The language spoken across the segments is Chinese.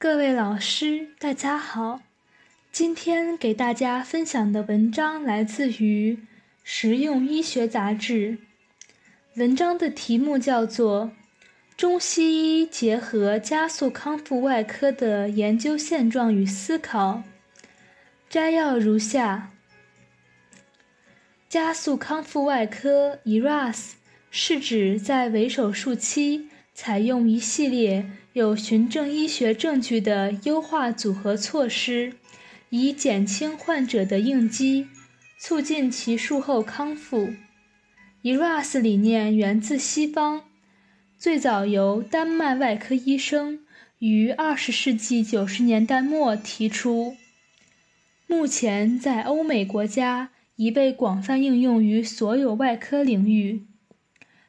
各位老师，大家好。今天给大家分享的文章来自于《实用医学杂志》，文章的题目叫做《中西医结合加速康复外科的研究现状与思考》。摘要如下：加速康复外科 （ERAS） 是指在为手术期采用一系列有循证医学证据的优化组合措施。以减轻患者的应激，促进其术后康复。ERAS 理念源自西方，最早由丹麦外科医生于二十世纪九十年代末提出，目前在欧美国家已被广泛应用于所有外科领域，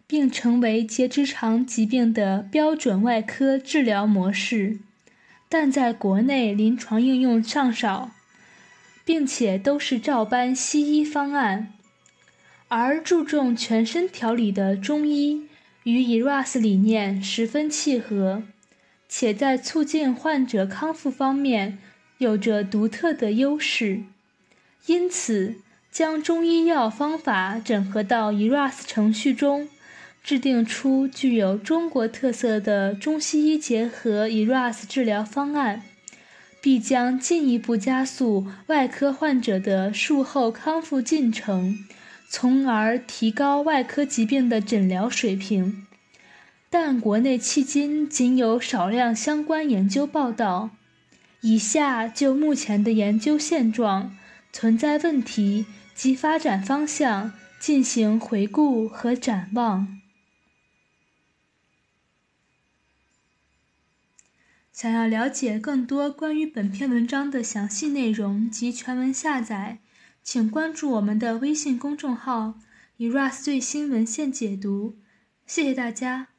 并成为结直肠疾病的标准外科治疗模式。但在国内临床应用尚少，并且都是照搬西医方案，而注重全身调理的中医与 ERAS 理念十分契合，且在促进患者康复方面有着独特的优势，因此将中医药方法整合到 ERAS 程序中。制定出具有中国特色的中西医结合 ERAS 治疗方案，必将进一步加速外科患者的术后康复进程，从而提高外科疾病的诊疗水平。但国内迄今仅有少量相关研究报道。以下就目前的研究现状、存在问题及发展方向进行回顾和展望。想要了解更多关于本篇文章的详细内容及全文下载，请关注我们的微信公众号 “eras 最新文献解读”。谢谢大家。